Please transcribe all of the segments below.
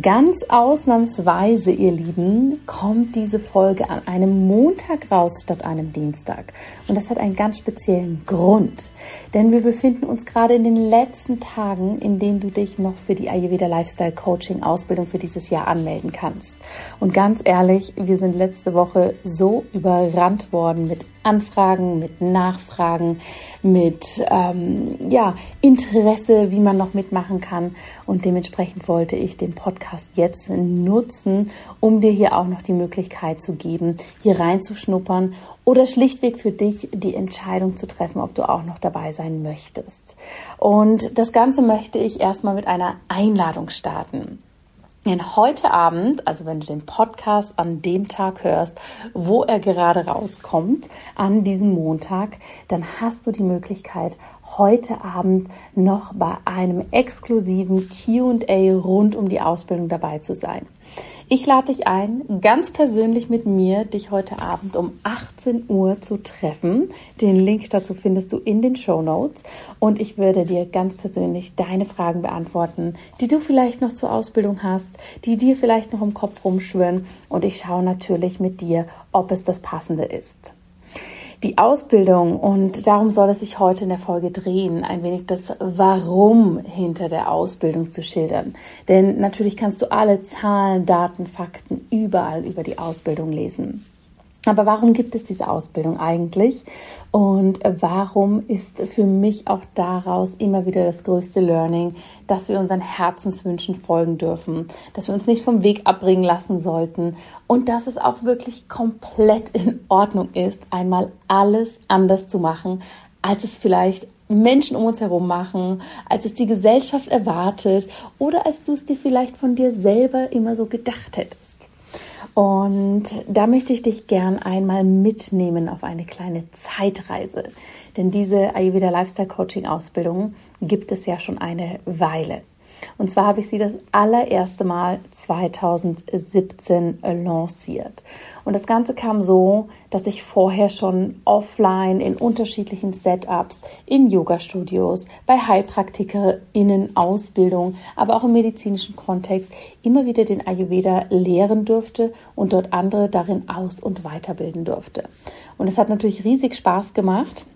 Ganz ausnahmsweise, ihr Lieben, kommt diese Folge an einem Montag raus statt einem Dienstag. Und das hat einen ganz speziellen Grund. Denn wir befinden uns gerade in den letzten Tagen, in denen du dich noch für die Ayurveda Lifestyle Coaching Ausbildung für dieses Jahr anmelden kannst. Und ganz ehrlich, wir sind letzte Woche so überrannt worden mit Anfragen, mit Nachfragen, mit ähm, ja, Interesse, wie man noch mitmachen kann. Und dementsprechend wollte ich den Podcast jetzt nutzen, um dir hier auch noch die Möglichkeit zu geben, hier reinzuschnuppern oder schlichtweg für dich die Entscheidung zu treffen, ob du auch noch dabei sein möchtest. Und das Ganze möchte ich erstmal mit einer Einladung starten. Denn heute Abend, also wenn du den Podcast an dem Tag hörst, wo er gerade rauskommt, an diesem Montag, dann hast du die Möglichkeit, heute Abend noch bei einem exklusiven QA rund um die Ausbildung dabei zu sein. Ich lade dich ein, ganz persönlich mit mir, dich heute Abend um 18 Uhr zu treffen. Den Link dazu findest du in den Show Notes. Und ich würde dir ganz persönlich deine Fragen beantworten, die du vielleicht noch zur Ausbildung hast, die dir vielleicht noch im Kopf rumschwirren. Und ich schaue natürlich mit dir, ob es das Passende ist die Ausbildung und darum soll es sich heute in der Folge drehen, ein wenig das Warum hinter der Ausbildung zu schildern. Denn natürlich kannst du alle Zahlen, Daten, Fakten überall über die Ausbildung lesen. Aber warum gibt es diese Ausbildung eigentlich? Und warum ist für mich auch daraus immer wieder das größte Learning, dass wir unseren Herzenswünschen folgen dürfen, dass wir uns nicht vom Weg abbringen lassen sollten und dass es auch wirklich komplett in Ordnung ist, einmal alles anders zu machen, als es vielleicht Menschen um uns herum machen, als es die Gesellschaft erwartet oder als du es dir vielleicht von dir selber immer so gedacht hättest. Und da möchte ich dich gern einmal mitnehmen auf eine kleine Zeitreise. Denn diese Ayurveda Lifestyle Coaching Ausbildung gibt es ja schon eine Weile. Und zwar habe ich sie das allererste Mal 2017 lanciert. Und das Ganze kam so, dass ich vorher schon offline in unterschiedlichen Setups, in Yoga-Studios, bei HeilpraktikerInnen Ausbildung, aber auch im medizinischen Kontext immer wieder den Ayurveda lehren durfte und dort andere darin aus- und weiterbilden durfte. Und es hat natürlich riesig Spaß gemacht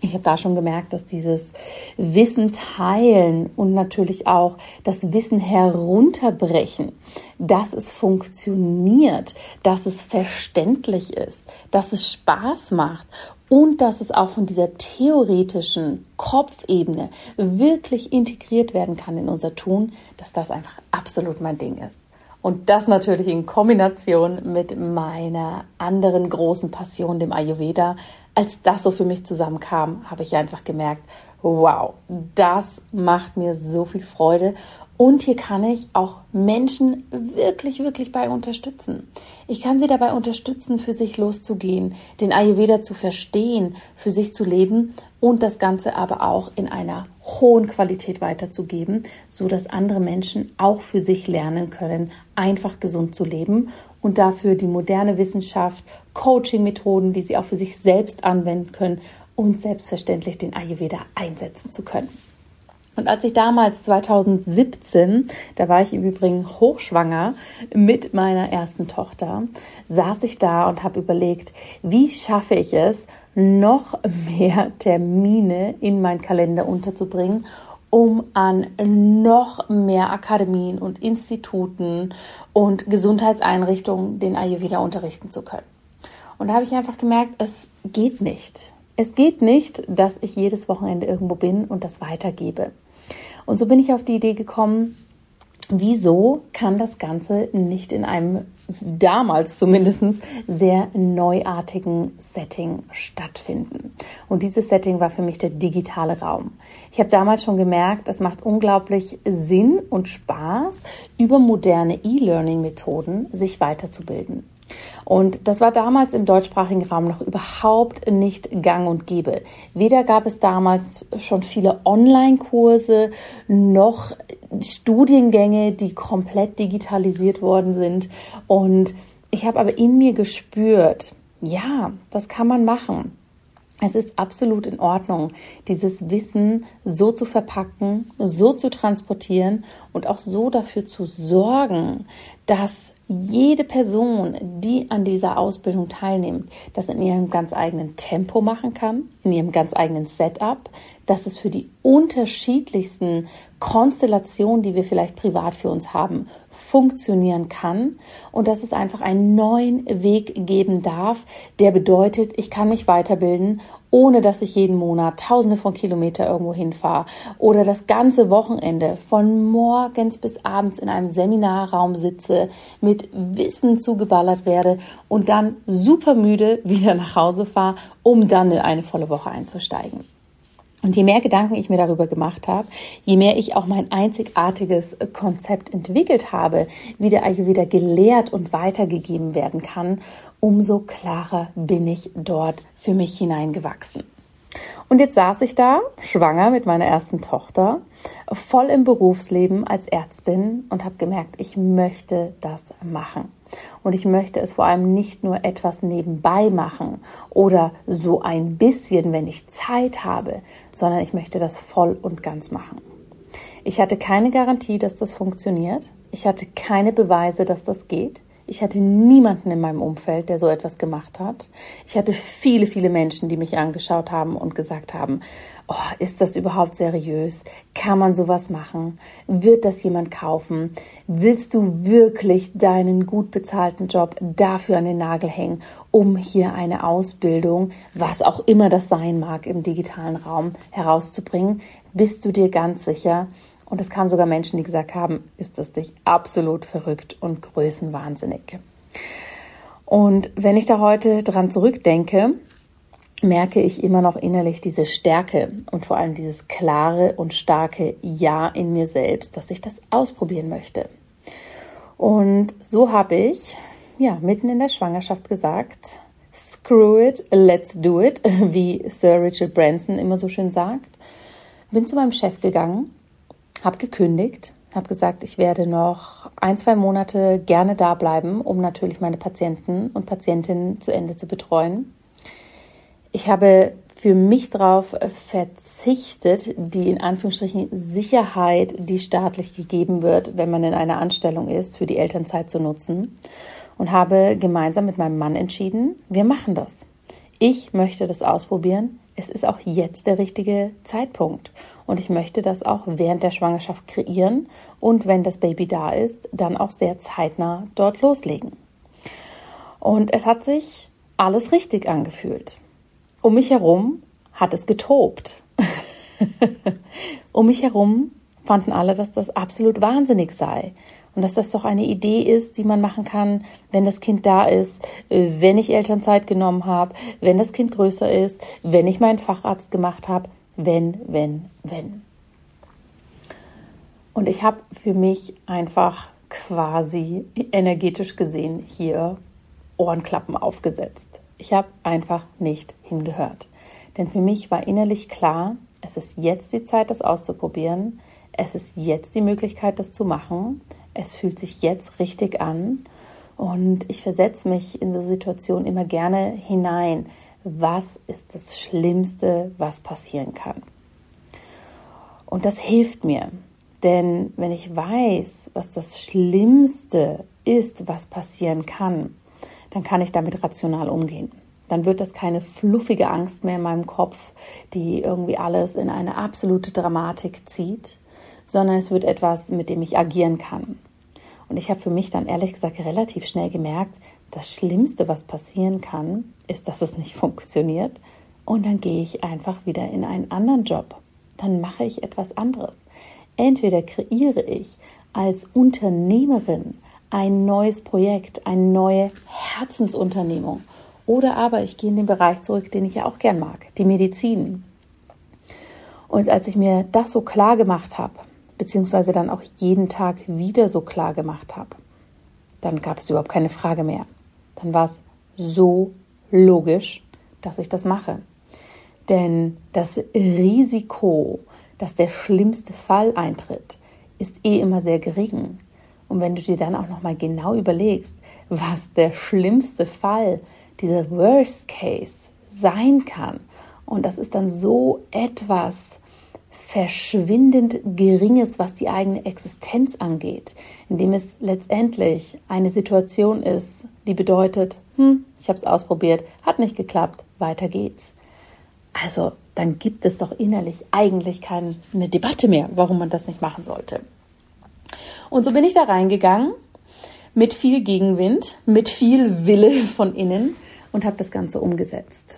ich habe da schon gemerkt, dass dieses Wissen teilen und natürlich auch das Wissen herunterbrechen, dass es funktioniert, dass es verständlich ist, dass es Spaß macht und dass es auch von dieser theoretischen Kopfebene wirklich integriert werden kann in unser Tun, dass das einfach absolut mein Ding ist. Und das natürlich in Kombination mit meiner anderen großen Passion, dem Ayurveda. Als das so für mich zusammenkam, habe ich einfach gemerkt, wow, das macht mir so viel Freude. Und hier kann ich auch Menschen wirklich, wirklich bei unterstützen. Ich kann sie dabei unterstützen, für sich loszugehen, den Ayurveda zu verstehen, für sich zu leben und das Ganze aber auch in einer hohen Qualität weiterzugeben, so dass andere Menschen auch für sich lernen können, einfach gesund zu leben und dafür die moderne Wissenschaft, Coaching-Methoden, die sie auch für sich selbst anwenden können und selbstverständlich den Ayurveda einsetzen zu können. Und als ich damals 2017, da war ich im Übrigen hochschwanger mit meiner ersten Tochter, saß ich da und habe überlegt, wie schaffe ich es, noch mehr Termine in meinen Kalender unterzubringen, um an noch mehr Akademien und Instituten und Gesundheitseinrichtungen den Ayurveda unterrichten zu können. Und da habe ich einfach gemerkt, es geht nicht. Es geht nicht, dass ich jedes Wochenende irgendwo bin und das weitergebe. Und so bin ich auf die Idee gekommen, wieso kann das Ganze nicht in einem damals zumindest sehr neuartigen Setting stattfinden. Und dieses Setting war für mich der digitale Raum. Ich habe damals schon gemerkt, es macht unglaublich Sinn und Spaß, über moderne E-Learning-Methoden sich weiterzubilden. Und das war damals im deutschsprachigen Raum noch überhaupt nicht gang und gäbe. Weder gab es damals schon viele Online-Kurse noch Studiengänge, die komplett digitalisiert worden sind. Und ich habe aber in mir gespürt, ja, das kann man machen. Es ist absolut in Ordnung, dieses Wissen so zu verpacken, so zu transportieren und auch so dafür zu sorgen, dass jede Person, die an dieser Ausbildung teilnimmt, das in ihrem ganz eigenen Tempo machen kann, in ihrem ganz eigenen Setup, dass es für die unterschiedlichsten Konstellationen, die wir vielleicht privat für uns haben, funktionieren kann und dass es einfach einen neuen Weg geben darf, der bedeutet, ich kann mich weiterbilden ohne dass ich jeden Monat tausende von Kilometer irgendwo hinfahre oder das ganze Wochenende von morgens bis abends in einem Seminarraum sitze, mit Wissen zugeballert werde und dann super müde wieder nach Hause fahre, um dann in eine volle Woche einzusteigen. Und je mehr Gedanken ich mir darüber gemacht habe, je mehr ich auch mein einzigartiges Konzept entwickelt habe, wie der Ayurveda gelehrt und weitergegeben werden kann, umso klarer bin ich dort für mich hineingewachsen. Und jetzt saß ich da, schwanger mit meiner ersten Tochter, voll im Berufsleben als Ärztin und habe gemerkt, ich möchte das machen. Und ich möchte es vor allem nicht nur etwas nebenbei machen oder so ein bisschen, wenn ich Zeit habe, sondern ich möchte das voll und ganz machen. Ich hatte keine Garantie, dass das funktioniert. Ich hatte keine Beweise, dass das geht. Ich hatte niemanden in meinem Umfeld, der so etwas gemacht hat. Ich hatte viele, viele Menschen, die mich angeschaut haben und gesagt haben, oh, ist das überhaupt seriös? Kann man sowas machen? Wird das jemand kaufen? Willst du wirklich deinen gut bezahlten Job dafür an den Nagel hängen, um hier eine Ausbildung, was auch immer das sein mag, im digitalen Raum herauszubringen? Bist du dir ganz sicher? Und es kamen sogar Menschen, die gesagt haben, ist das dich absolut verrückt und größenwahnsinnig. Und wenn ich da heute dran zurückdenke, merke ich immer noch innerlich diese Stärke und vor allem dieses klare und starke Ja in mir selbst, dass ich das ausprobieren möchte. Und so habe ich, ja, mitten in der Schwangerschaft gesagt, screw it, let's do it, wie Sir Richard Branson immer so schön sagt. Bin zu meinem Chef gegangen habe gekündigt, habe gesagt, ich werde noch ein, zwei Monate gerne da bleiben, um natürlich meine Patienten und Patientinnen zu Ende zu betreuen. Ich habe für mich darauf verzichtet, die in Anführungsstrichen Sicherheit, die staatlich gegeben wird, wenn man in einer Anstellung ist, für die Elternzeit zu nutzen und habe gemeinsam mit meinem Mann entschieden, wir machen das. Ich möchte das ausprobieren. Es ist auch jetzt der richtige Zeitpunkt. Und ich möchte das auch während der Schwangerschaft kreieren und wenn das Baby da ist, dann auch sehr zeitnah dort loslegen. Und es hat sich alles richtig angefühlt. Um mich herum hat es getobt. um mich herum fanden alle, dass das absolut wahnsinnig sei. Und dass das doch eine Idee ist, die man machen kann, wenn das Kind da ist, wenn ich Elternzeit genommen habe, wenn das Kind größer ist, wenn ich meinen Facharzt gemacht habe wenn, wenn, wenn. Und ich habe für mich einfach quasi energetisch gesehen hier Ohrenklappen aufgesetzt. Ich habe einfach nicht hingehört. Denn für mich war innerlich klar, es ist jetzt die Zeit, das auszuprobieren. Es ist jetzt die Möglichkeit, das zu machen. Es fühlt sich jetzt richtig an. Und ich versetze mich in so Situationen immer gerne hinein was ist das Schlimmste, was passieren kann. Und das hilft mir, denn wenn ich weiß, was das Schlimmste ist, was passieren kann, dann kann ich damit rational umgehen. Dann wird das keine fluffige Angst mehr in meinem Kopf, die irgendwie alles in eine absolute Dramatik zieht, sondern es wird etwas, mit dem ich agieren kann. Und ich habe für mich dann ehrlich gesagt relativ schnell gemerkt, das Schlimmste, was passieren kann, ist, dass es nicht funktioniert. Und dann gehe ich einfach wieder in einen anderen Job. Dann mache ich etwas anderes. Entweder kreiere ich als Unternehmerin ein neues Projekt, eine neue Herzensunternehmung. Oder aber ich gehe in den Bereich zurück, den ich ja auch gern mag, die Medizin. Und als ich mir das so klar gemacht habe, beziehungsweise dann auch jeden Tag wieder so klar gemacht habe, dann gab es überhaupt keine Frage mehr dann war es so logisch, dass ich das mache. Denn das Risiko, dass der schlimmste Fall eintritt, ist eh immer sehr gering. Und wenn du dir dann auch noch mal genau überlegst, was der schlimmste Fall, dieser Worst Case sein kann, und das ist dann so etwas verschwindend Geringes, was die eigene Existenz angeht, indem es letztendlich eine Situation ist, die bedeutet, hm, ich habe es ausprobiert, hat nicht geklappt, weiter geht's. Also dann gibt es doch innerlich eigentlich keine Debatte mehr, warum man das nicht machen sollte. Und so bin ich da reingegangen mit viel Gegenwind, mit viel Wille von innen und habe das Ganze umgesetzt.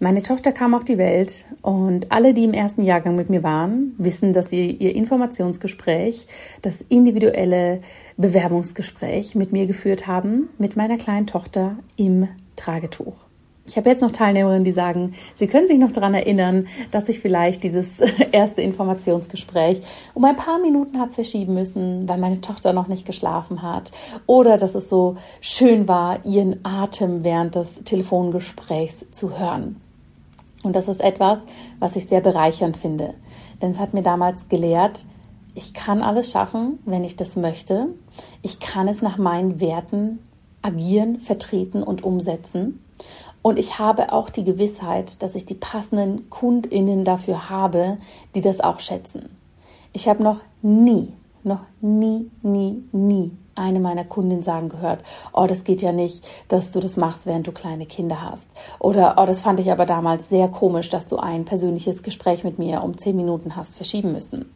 Meine Tochter kam auf die Welt und alle, die im ersten Jahrgang mit mir waren, wissen, dass sie ihr Informationsgespräch, das individuelle Bewerbungsgespräch mit mir geführt haben, mit meiner kleinen Tochter im Tragetuch. Ich habe jetzt noch Teilnehmerinnen, die sagen, sie können sich noch daran erinnern, dass ich vielleicht dieses erste Informationsgespräch um ein paar Minuten habe verschieben müssen, weil meine Tochter noch nicht geschlafen hat. Oder dass es so schön war, ihren Atem während des Telefongesprächs zu hören. Und das ist etwas, was ich sehr bereichernd finde. Denn es hat mir damals gelehrt, ich kann alles schaffen, wenn ich das möchte. Ich kann es nach meinen Werten agieren, vertreten und umsetzen. Und ich habe auch die Gewissheit, dass ich die passenden Kundinnen dafür habe, die das auch schätzen. Ich habe noch nie, noch nie, nie, nie eine meiner Kundinnen sagen gehört, oh, das geht ja nicht, dass du das machst, während du kleine Kinder hast. Oder, oh, das fand ich aber damals sehr komisch, dass du ein persönliches Gespräch mit mir um zehn Minuten hast verschieben müssen.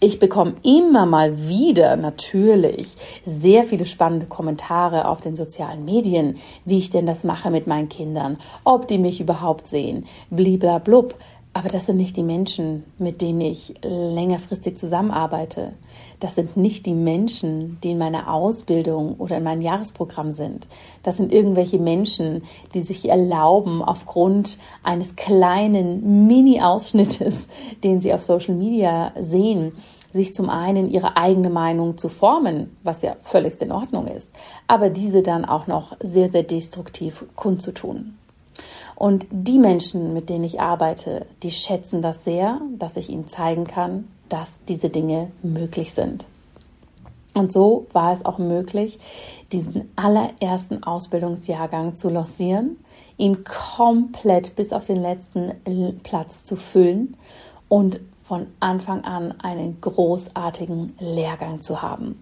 Ich bekomme immer mal wieder natürlich sehr viele spannende Kommentare auf den sozialen Medien, wie ich denn das mache mit meinen Kindern, ob die mich überhaupt sehen, bliblablub. Aber das sind nicht die Menschen, mit denen ich längerfristig zusammenarbeite. Das sind nicht die Menschen, die in meiner Ausbildung oder in meinem Jahresprogramm sind. Das sind irgendwelche Menschen, die sich erlauben, aufgrund eines kleinen Mini-Ausschnittes, den sie auf Social Media sehen, sich zum einen ihre eigene Meinung zu formen, was ja völlig in Ordnung ist, aber diese dann auch noch sehr, sehr destruktiv kundzutun. Und die Menschen, mit denen ich arbeite, die schätzen das sehr, dass ich ihnen zeigen kann, dass diese Dinge möglich sind. Und so war es auch möglich, diesen allerersten Ausbildungsjahrgang zu lancieren, ihn komplett bis auf den letzten Platz zu füllen und von Anfang an einen großartigen Lehrgang zu haben.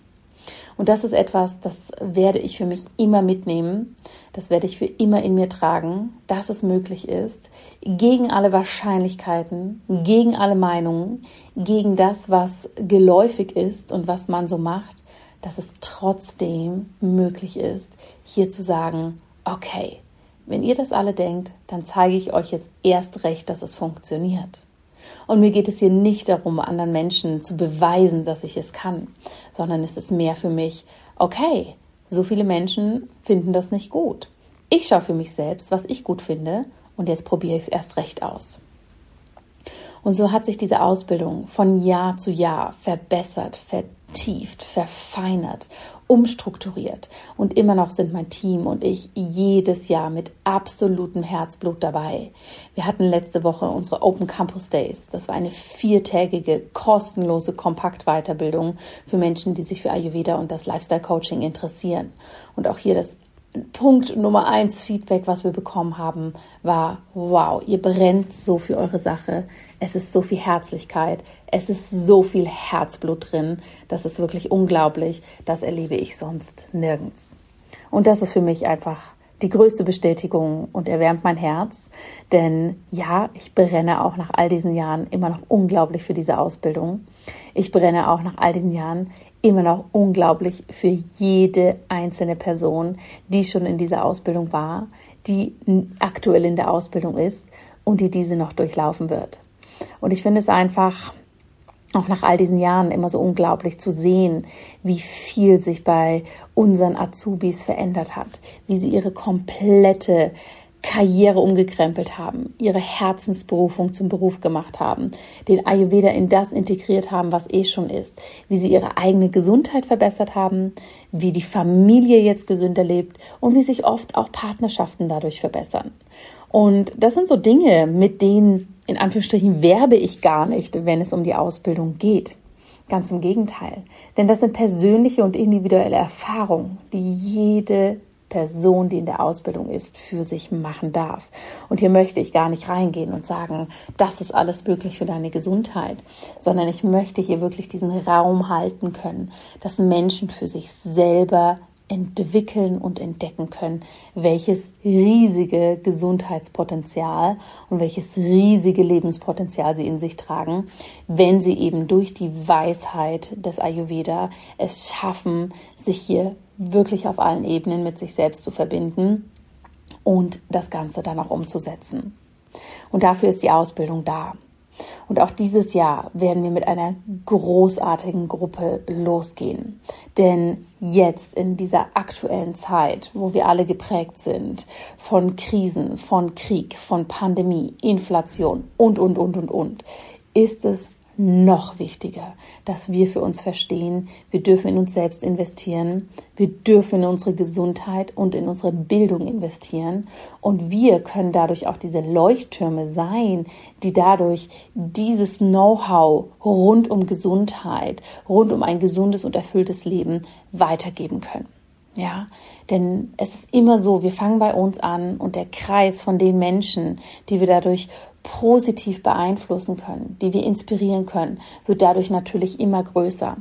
Und das ist etwas, das werde ich für mich immer mitnehmen. Das werde ich für immer in mir tragen, dass es möglich ist, gegen alle Wahrscheinlichkeiten, gegen alle Meinungen, gegen das, was geläufig ist und was man so macht, dass es trotzdem möglich ist, hier zu sagen, okay, wenn ihr das alle denkt, dann zeige ich euch jetzt erst recht, dass es funktioniert. Und mir geht es hier nicht darum, anderen Menschen zu beweisen, dass ich es kann, sondern es ist mehr für mich, okay, so viele Menschen finden das nicht gut. Ich schaue für mich selbst, was ich gut finde und jetzt probiere ich es erst recht aus. Und so hat sich diese Ausbildung von Jahr zu Jahr verbessert, vertieft, verfeinert umstrukturiert. Und immer noch sind mein Team und ich jedes Jahr mit absolutem Herzblut dabei. Wir hatten letzte Woche unsere Open Campus Days. Das war eine viertägige, kostenlose Kompaktweiterbildung für Menschen, die sich für Ayurveda und das Lifestyle Coaching interessieren. Und auch hier das Punkt Nummer eins Feedback, was wir bekommen haben, war, wow, ihr brennt so für eure Sache. Es ist so viel Herzlichkeit. Es ist so viel Herzblut drin. Das ist wirklich unglaublich. Das erlebe ich sonst nirgends. Und das ist für mich einfach die größte Bestätigung und erwärmt mein Herz. Denn ja, ich brenne auch nach all diesen Jahren immer noch unglaublich für diese Ausbildung. Ich brenne auch nach all diesen Jahren immer noch unglaublich für jede einzelne Person, die schon in dieser Ausbildung war, die aktuell in der Ausbildung ist und die diese noch durchlaufen wird. Und ich finde es einfach auch nach all diesen Jahren immer so unglaublich zu sehen, wie viel sich bei unseren Azubis verändert hat, wie sie ihre komplette Karriere umgekrempelt haben, ihre Herzensberufung zum Beruf gemacht haben, den Ayurveda in das integriert haben, was eh schon ist, wie sie ihre eigene Gesundheit verbessert haben, wie die Familie jetzt gesünder lebt und wie sich oft auch Partnerschaften dadurch verbessern. Und das sind so Dinge, mit denen in Anführungsstrichen werbe ich gar nicht, wenn es um die Ausbildung geht. Ganz im Gegenteil. Denn das sind persönliche und individuelle Erfahrungen, die jede Person, die in der Ausbildung ist, für sich machen darf. Und hier möchte ich gar nicht reingehen und sagen, das ist alles möglich für deine Gesundheit, sondern ich möchte hier wirklich diesen Raum halten können, dass Menschen für sich selber entwickeln und entdecken können, welches riesige Gesundheitspotenzial und welches riesige Lebenspotenzial sie in sich tragen, wenn sie eben durch die Weisheit des Ayurveda es schaffen, sich hier wirklich auf allen Ebenen mit sich selbst zu verbinden und das Ganze dann auch umzusetzen. Und dafür ist die Ausbildung da. Und auch dieses Jahr werden wir mit einer großartigen Gruppe losgehen. Denn jetzt in dieser aktuellen Zeit, wo wir alle geprägt sind von Krisen, von Krieg, von Pandemie, Inflation und, und, und, und, und, ist es noch wichtiger, dass wir für uns verstehen, wir dürfen in uns selbst investieren, wir dürfen in unsere Gesundheit und in unsere Bildung investieren und wir können dadurch auch diese Leuchttürme sein, die dadurch dieses Know-how rund um Gesundheit, rund um ein gesundes und erfülltes Leben weitergeben können. Ja, denn es ist immer so, wir fangen bei uns an und der Kreis von den Menschen, die wir dadurch positiv beeinflussen können, die wir inspirieren können, wird dadurch natürlich immer größer.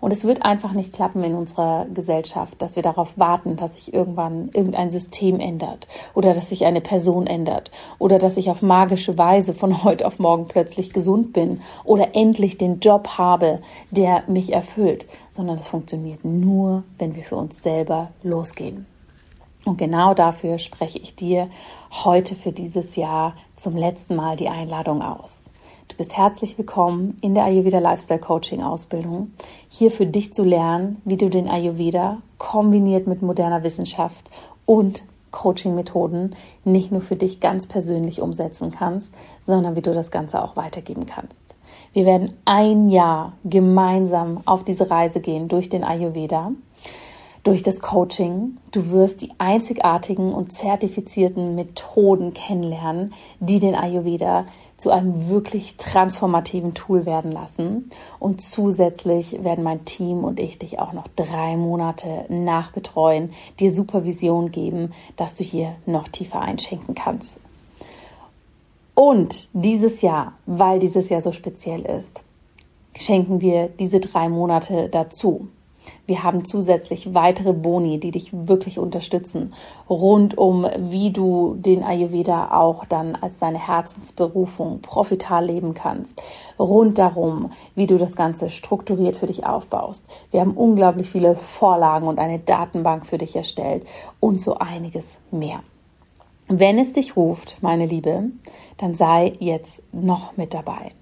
Und es wird einfach nicht klappen in unserer Gesellschaft, dass wir darauf warten, dass sich irgendwann irgendein System ändert oder dass sich eine Person ändert oder dass ich auf magische Weise von heute auf morgen plötzlich gesund bin oder endlich den Job habe, der mich erfüllt, sondern es funktioniert nur, wenn wir für uns selber losgehen. Und genau dafür spreche ich dir heute für dieses Jahr zum letzten Mal die Einladung aus. Du bist herzlich willkommen in der Ayurveda Lifestyle Coaching Ausbildung, hier für dich zu lernen, wie du den Ayurveda kombiniert mit moderner Wissenschaft und Coaching-Methoden nicht nur für dich ganz persönlich umsetzen kannst, sondern wie du das Ganze auch weitergeben kannst. Wir werden ein Jahr gemeinsam auf diese Reise gehen durch den Ayurveda durch das Coaching. Du wirst die einzigartigen und zertifizierten Methoden kennenlernen, die den Ayurveda zu einem wirklich transformativen Tool werden lassen. Und zusätzlich werden mein Team und ich dich auch noch drei Monate nachbetreuen, dir Supervision geben, dass du hier noch tiefer einschenken kannst. Und dieses Jahr, weil dieses Jahr so speziell ist, schenken wir diese drei Monate dazu. Wir haben zusätzlich weitere Boni, die dich wirklich unterstützen, rund um, wie du den Ayurveda auch dann als deine Herzensberufung profital leben kannst, rund darum, wie du das Ganze strukturiert für dich aufbaust. Wir haben unglaublich viele Vorlagen und eine Datenbank für dich erstellt und so einiges mehr. Wenn es dich ruft, meine Liebe, dann sei jetzt noch mit dabei.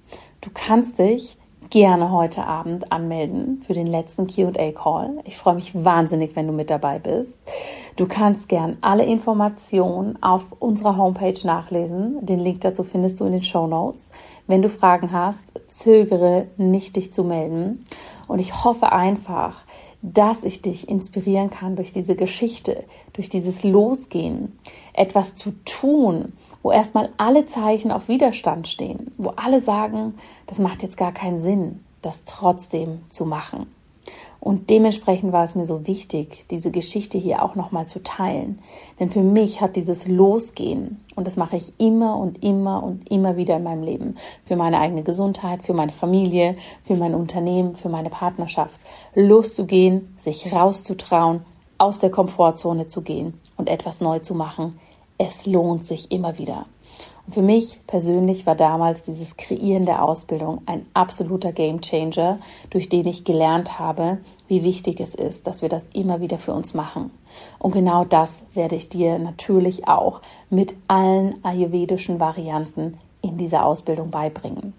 Du kannst dich gerne heute Abend anmelden für den letzten QA-Call. Ich freue mich wahnsinnig, wenn du mit dabei bist. Du kannst gern alle Informationen auf unserer Homepage nachlesen. Den Link dazu findest du in den Show Notes. Wenn du Fragen hast, zögere nicht, dich zu melden. Und ich hoffe einfach, dass ich dich inspirieren kann durch diese Geschichte, durch dieses Losgehen, etwas zu tun, wo erstmal alle Zeichen auf Widerstand stehen, wo alle sagen, das macht jetzt gar keinen Sinn, das trotzdem zu machen. Und dementsprechend war es mir so wichtig, diese Geschichte hier auch nochmal zu teilen. Denn für mich hat dieses Losgehen, und das mache ich immer und immer und immer wieder in meinem Leben, für meine eigene Gesundheit, für meine Familie, für mein Unternehmen, für meine Partnerschaft, loszugehen, sich rauszutrauen, aus der Komfortzone zu gehen und etwas neu zu machen, es lohnt sich immer wieder. Und für mich persönlich war damals dieses Kreieren der Ausbildung ein absoluter Gamechanger, durch den ich gelernt habe, wie wichtig es ist, dass wir das immer wieder für uns machen. Und genau das werde ich dir natürlich auch mit allen ayurvedischen Varianten in dieser Ausbildung beibringen.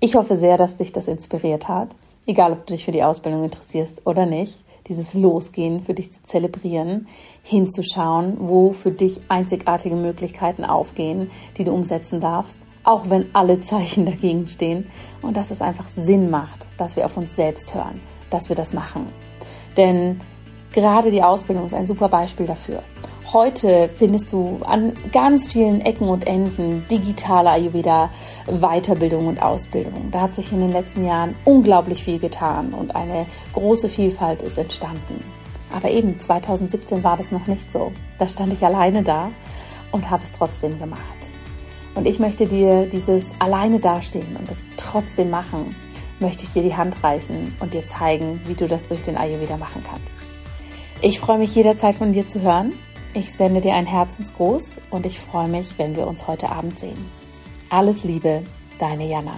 Ich hoffe sehr, dass dich das inspiriert hat, egal ob du dich für die Ausbildung interessierst oder nicht. Dieses Losgehen für dich zu zelebrieren, hinzuschauen, wo für dich einzigartige Möglichkeiten aufgehen, die du umsetzen darfst, auch wenn alle Zeichen dagegen stehen und dass es einfach Sinn macht, dass wir auf uns selbst hören, dass wir das machen. Denn gerade die Ausbildung ist ein super Beispiel dafür. Heute findest du an ganz vielen Ecken und Enden digitale Ayurveda Weiterbildung und Ausbildung. Da hat sich in den letzten Jahren unglaublich viel getan und eine große Vielfalt ist entstanden. Aber eben 2017 war das noch nicht so. Da stand ich alleine da und habe es trotzdem gemacht. Und ich möchte dir dieses alleine dastehen und das trotzdem machen, möchte ich dir die Hand reichen und dir zeigen, wie du das durch den Ayurveda machen kannst. Ich freue mich jederzeit von dir zu hören. Ich sende dir ein Herzensgruß und ich freue mich, wenn wir uns heute Abend sehen. Alles Liebe, deine Jana.